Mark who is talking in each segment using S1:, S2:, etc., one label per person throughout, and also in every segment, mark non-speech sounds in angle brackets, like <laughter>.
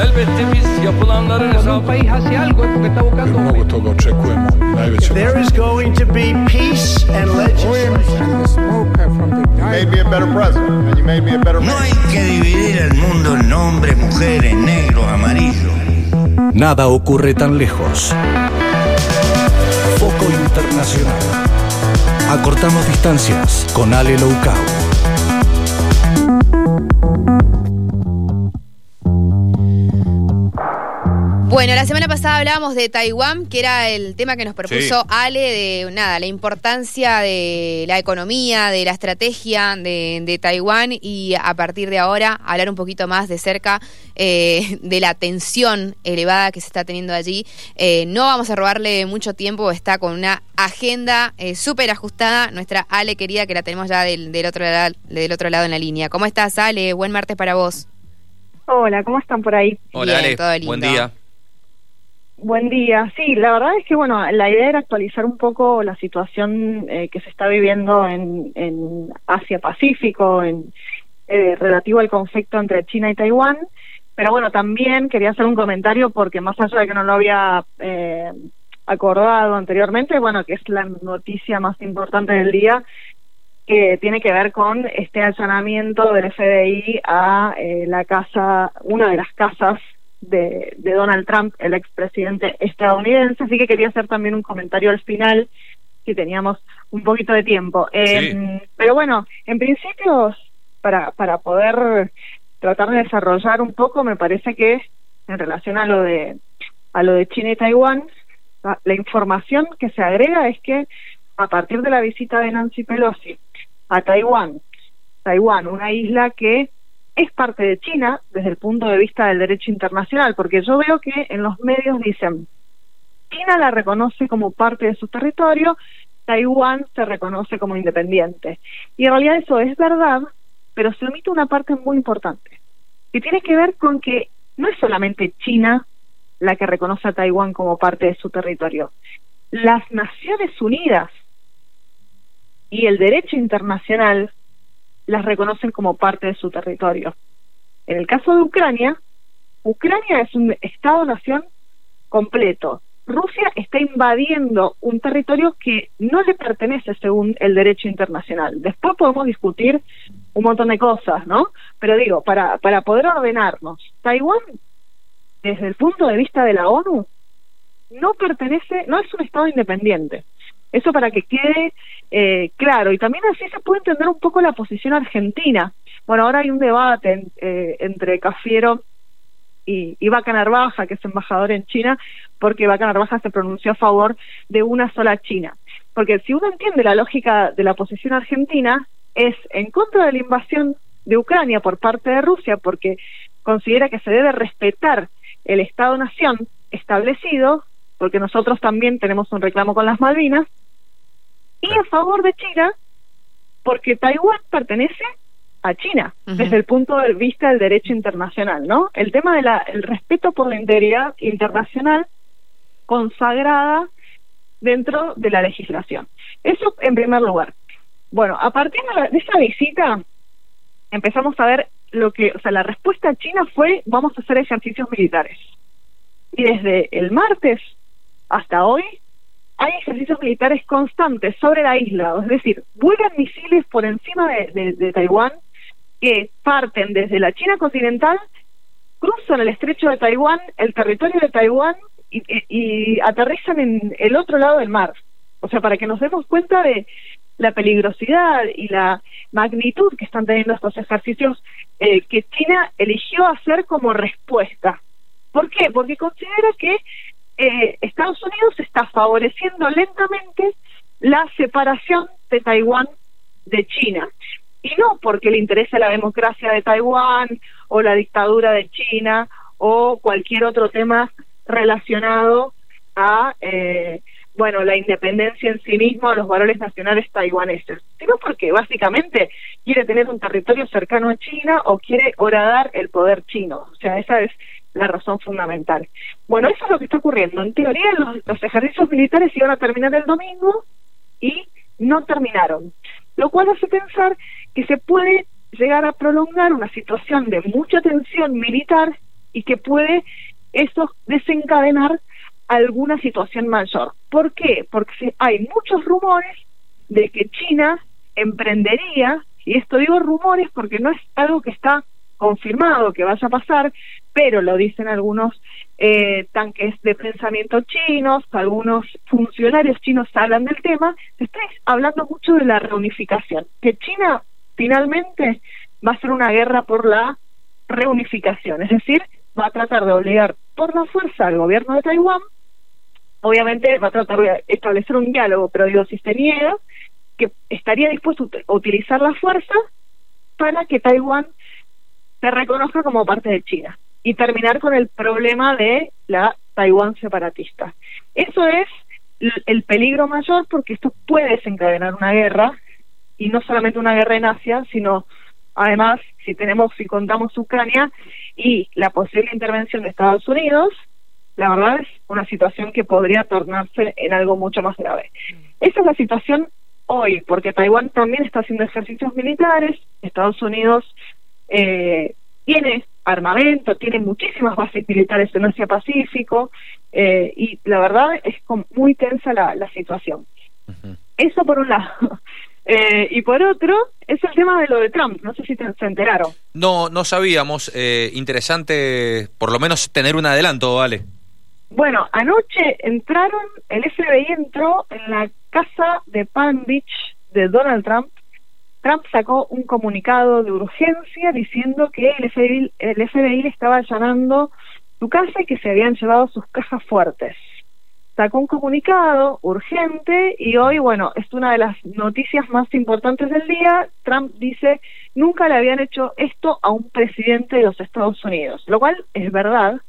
S1: Elbette biz yapılanların
S2: Mnogo toga očekujemo.
S3: There is going to be peace and legislation.
S4: made me a better president, and you made me a better
S5: No hay que dividir el mundo en hombres, mujeres, negros, amarillos.
S6: Nada ocurre tan lejos. Foco Internacional. Acortamos distancias con Ale Loucao.
S7: Bueno, la semana pasada hablábamos de Taiwán, que era el tema que nos propuso Ale, de nada, la importancia de la economía, de la estrategia de, de Taiwán y a partir de ahora hablar un poquito más de cerca eh, de la tensión elevada que se está teniendo allí. Eh, no vamos a robarle mucho tiempo, está con una agenda eh, súper ajustada. Nuestra Ale querida, que la tenemos ya del, del, otro lado, del otro lado en la línea. ¿Cómo estás, Ale? Buen martes para vos.
S8: Hola, ¿cómo están por ahí?
S1: Hola,
S7: Bien,
S1: Ale.
S7: todo lindo.
S1: Buen día.
S8: Buen día. Sí, la verdad es que, bueno, la idea era actualizar un poco la situación eh, que se está viviendo en, en Asia-Pacífico, en eh, relativo al conflicto entre China y Taiwán. Pero bueno, también quería hacer un comentario porque más allá de que no lo había eh, acordado anteriormente, bueno, que es la noticia más importante del día, que tiene que ver con este allanamiento del FBI a eh, la casa, una de las casas de, de, Donald Trump, el expresidente estadounidense, así que quería hacer también un comentario al final, si teníamos un poquito de tiempo. Eh,
S1: Sí.
S8: Pero bueno, en principio, para, para poder tratar de desarrollar un poco, me parece que en relación a lo de, a lo de China y Taiwán, la, la información que se agrega es que a partir de la visita de Nancy Pelosi a Taiwán, Taiwán, una isla que es parte de China desde el punto de vista del derecho internacional, porque yo veo que en los medios dicen, China la reconoce como parte de su territorio, Taiwán se reconoce como independiente. Y en realidad eso es verdad, pero se omite una parte muy importante, que tiene que ver con que no es solamente China la que reconoce a Taiwán como parte de su territorio. Las Naciones Unidas y el derecho internacional las reconocen como parte de su territorio. En el caso de Ucrania, Ucrania es un Estado-nación completo. Rusia está invadiendo un territorio que no le pertenece según el derecho internacional. Después podemos discutir un montón de cosas, ¿no? Pero digo, para, para poder ordenarnos, Taiwán, desde el punto de vista de la ONU, no pertenece, no es un Estado independiente. Eso para que quede eh, claro. Y también así se puede entender un poco la posición argentina. Bueno, ahora hay un debate en, eh, entre Cafiero y, y Vaca Narvaja, que es embajador en China, porque Vaca Narvaja se pronunció a favor de una sola China. Porque si uno entiende la lógica de la posición argentina, es en contra de la invasión de Ucrania por parte de Rusia, porque considera que se debe respetar el Estado-nación establecido, porque nosotros también tenemos un reclamo con las Malvinas, y a favor de China, porque Taiwán pertenece a China, uh -huh. desde el punto de vista del derecho internacional, ¿no? El tema del el respeto por la integridad internacional consagrada dentro de la legislación. Eso en primer lugar. Bueno, a partir de, la, de esa visita empezamos a ver lo que, o sea, la respuesta china fue vamos a hacer ejercicios militares. Y desde el martes hasta hoy hay ejercicios militares constantes sobre la isla, es decir, vuelan misiles por encima de, de, Taiwán que parten desde la China continental, cruzan el estrecho de Taiwán, el territorio de Taiwán y, y, y aterrizan en el otro lado del mar. O sea, para que nos demos cuenta de la peligrosidad y la magnitud que están teniendo estos ejercicios eh, que China eligió hacer como respuesta. ¿Por qué? Porque considera que eh, Estados Unidos está favoreciendo lentamente la separación de Taiwán de China. Y no porque le interese la democracia de Taiwán o la dictadura de China o cualquier otro tema relacionado a eh, bueno la independencia en sí mismo, a los valores nacionales taiwaneses, sino porque básicamente quiere tener un territorio cercano a China o quiere horadar el poder chino. O sea, esa es la razón fundamental. Bueno, eso es lo que está ocurriendo. En teoría, los, los ejercicios militares iban a terminar el domingo y no terminaron, lo cual hace pensar que se puede llegar a prolongar una situación de mucha tensión militar y que puede eso desencadenar alguna situación mayor. ¿Por qué? Porque hay muchos rumores de que China emprendería, y esto digo rumores porque no es algo que está confirmado que vaya a pasar, pero lo dicen algunos eh, tanques de pensamiento chinos, algunos funcionarios chinos hablan del tema, se está hablando mucho de la reunificación, que China finalmente va a ser una guerra por la reunificación, es decir, va a tratar de obligar por la fuerza al gobierno de Taiwán, obviamente va a tratar de establecer un diálogo, pero digo, si se niega, que estaría dispuesto a utilizar la fuerza para que Taiwán se reconozca como parte de China y terminar con el problema de la Taiwán separatista. Eso es el peligro mayor porque esto puede desencadenar una guerra y no solamente una guerra en Asia, sino además si tenemos si contamos Ucrania y la posible intervención de Estados Unidos, la verdad es una situación que podría tornarse en algo mucho más grave. Esa es la situación hoy, porque Taiwán también está haciendo ejercicios militares, Estados Unidos eh, tiene armamento, tiene muchísimas bases militares en Asia Pacífico eh, y la verdad es muy tensa la, la situación. Eso por un lado. <laughs> Eh, y por otro, es el tema de lo de Trump. No sé si te, se enteraron.
S9: No, no sabíamos. Eh, interesante, por lo menos, tener un adelanto, ¿vale?
S8: Bueno, anoche entraron, el FBI entró en la casa de Palm Beach de Donald Trump Trump sacó un comunicado de urgencia diciendo que el FBI, el FBI le estaba allanando su casa y que se habían llevado sus cajas fuertes. Sacó un comunicado urgente y hoy, bueno, es una de las noticias más importantes del día. Trump dice, nunca le habían hecho esto a un presidente de los Estados Unidos, lo cual es verdad.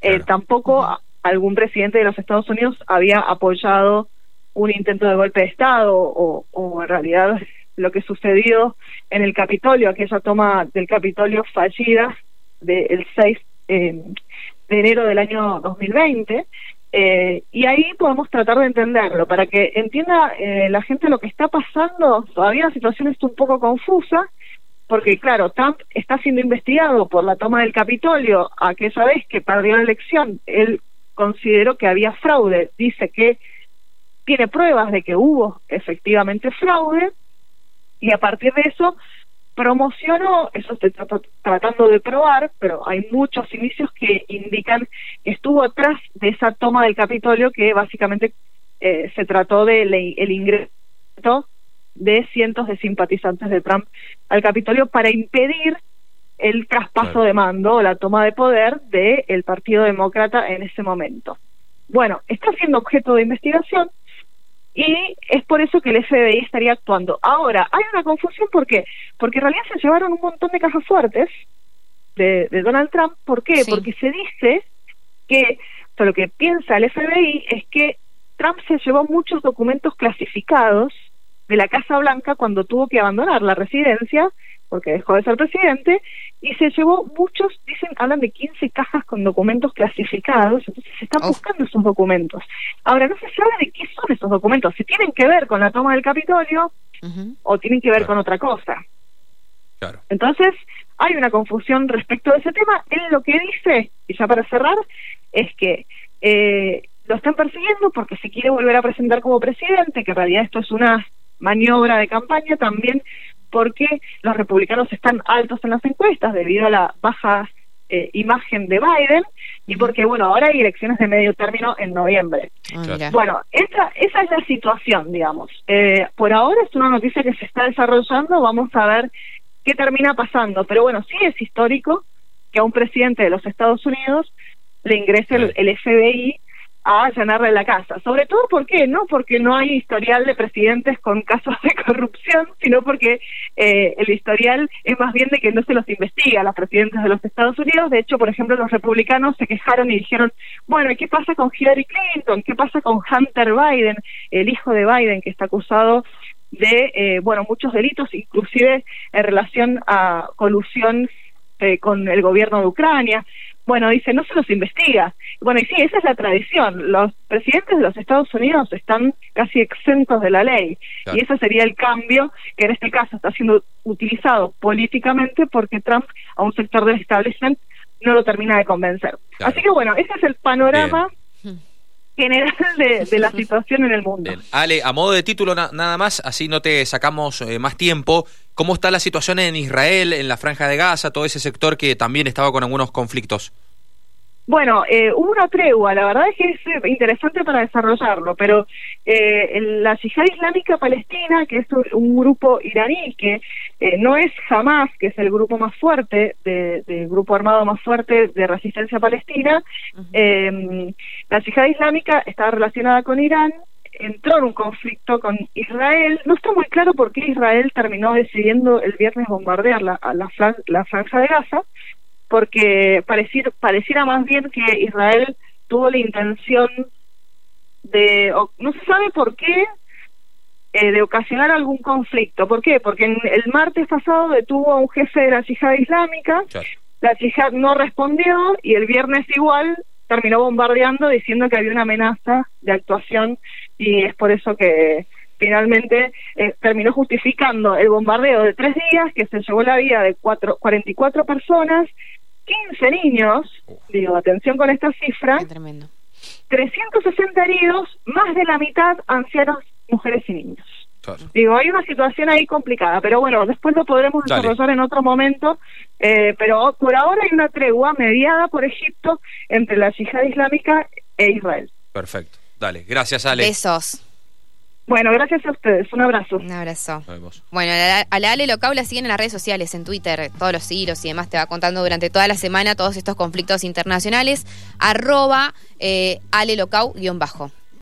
S8: Eh, tampoco algún presidente de los Estados Unidos había apoyado un intento de golpe de Estado o, o en realidad lo que sucedió en el Capitolio, aquella toma del Capitolio fallida del 6 eh, de enero del año 2020. Eh, y ahí podemos tratar de entenderlo. Para que entienda eh, la gente lo que está pasando, todavía la situación está un poco confusa, porque claro, Trump está siendo investigado por la toma del Capitolio aquella vez que perdió la elección. Él consideró que había fraude, dice que tiene pruebas de que hubo efectivamente fraude, y a partir de eso promocionó, eso estoy tratando de probar, pero hay muchos inicios que indican que estuvo atrás de esa toma del Capitolio que básicamente eh, se trató del el ingreso de cientos de simpatizantes de Trump al Capitolio para impedir el traspaso de mando o la toma de poder del Partido Demócrata en ese momento. Bueno, está siendo objeto de investigación, y es por eso que el FBI estaría actuando. Ahora, hay una confusión, ¿por qué? Porque en realidad se llevaron un montón de cajas fuertes de, Donald Trump. ¿Por qué? Porque se dice que, o lo que piensa el FBI es que Trump se llevó muchos documentos clasificados de la Casa Blanca cuando tuvo que abandonar la residencia porque dejó de ser presidente, y se llevó muchos, dicen, hablan de 15 cajas con documentos clasificados, entonces se están buscando esos documentos. Ahora, no se sabe de qué son esos documentos, si tienen que ver con la toma del Capitolio o tienen que ver con otra cosa.
S9: Claro.
S8: Entonces, hay una confusión respecto de ese tema. Él lo que dice, y ya para cerrar, es que eh, lo están persiguiendo porque se quiere volver a presentar como presidente, que en realidad esto es una maniobra de campaña también porque los republicanos están altos en las encuestas debido a la baja eh, imagen de Biden y porque, bueno, ahora hay elecciones de medio término en noviembre. Ah, bueno, esa, esa es la situación, digamos. Eh, por ahora es una noticia que se está desarrollando, vamos a ver qué termina pasando, pero bueno, sí es histórico que a un presidente de los Estados Unidos le ingrese el FBI a allanarle la casa. Sobre todo, ¿por qué? No porque no hay historial de presidentes con casos de corrupción, sino porque eh, el historial es más bien de que no se los investiga a los presidentes de los Estados Unidos. De hecho, por ejemplo, los republicanos se quejaron y dijeron, bueno, ¿y qué pasa con Hillary Clinton? ¿Qué pasa con Hunter Biden, el hijo de Biden, que está acusado de, eh, bueno, muchos delitos, inclusive en relación a colusión eh, con el gobierno de Ucrania? Bueno, dice, no se los investiga. Bueno, y sí, esa es la tradición. Los presidentes de los Estados Unidos están casi exentos de la ley. Y ese sería el cambio que en este caso está siendo utilizado políticamente porque Trump a un sector del establishment no lo termina de convencer.
S9: Claro.
S8: Así que bueno, ese es el panorama general de, de la situación en el mundo.
S9: Ale, a modo de título na- nada más, así no te sacamos eh, más tiempo, ¿cómo está la situación en Israel, en la franja de Gaza, todo ese sector que también estaba con algunos conflictos?
S8: Bueno, eh, hubo una tregua, la verdad es que es eh, interesante para desarrollarlo, pero eh, la Yihad Islámica Palestina, que es un, grupo iraní que eh, no es Hamas, que es el grupo más fuerte, de, de grupo armado más fuerte de resistencia palestina, eh, la Yihad Islámica está relacionada con Irán, entró en un conflicto con Israel, no está muy claro por qué Israel terminó decidiendo el viernes bombardear la, a la, fran- la franja de Gaza, porque pareciera, pareciera más bien que Israel tuvo la intención de, o no se sabe por qué, eh, de ocasionar algún conflicto. ¿Por qué? Porque en- el martes pasado detuvo a un jefe de la yihad islámica,
S9: Claro.
S8: la yihad no respondió y el viernes igual terminó bombardeando diciendo que había una amenaza de actuación y es por eso que finalmente eh, terminó justificando el bombardeo de tres días que se llevó la vida de cuatro, 44 personas, 15 niños, digo, atención con esta cifra,
S7: Qué tremendo.
S8: 360 heridos, más de la mitad ancianos, mujeres y niños.
S9: Claro.
S8: Digo, hay una situación ahí complicada, pero bueno, después lo podremos
S9: Dale.
S8: desarrollar en otro momento, eh, pero por ahora hay una tregua mediada por Egipto entre la yihad islámica e Israel.
S9: Perfecto. Dale, gracias Ale.
S7: Besos.
S8: Bueno, gracias a ustedes, un abrazo.
S7: Un abrazo.
S9: Nos vemos.
S7: Bueno, a la, a la Ale Locau la siguen en las redes sociales, en Twitter, todos los hilos y demás. Te va contando durante toda la semana todos estos conflictos internacionales. Arroba eh, Ale Locau guion bajo.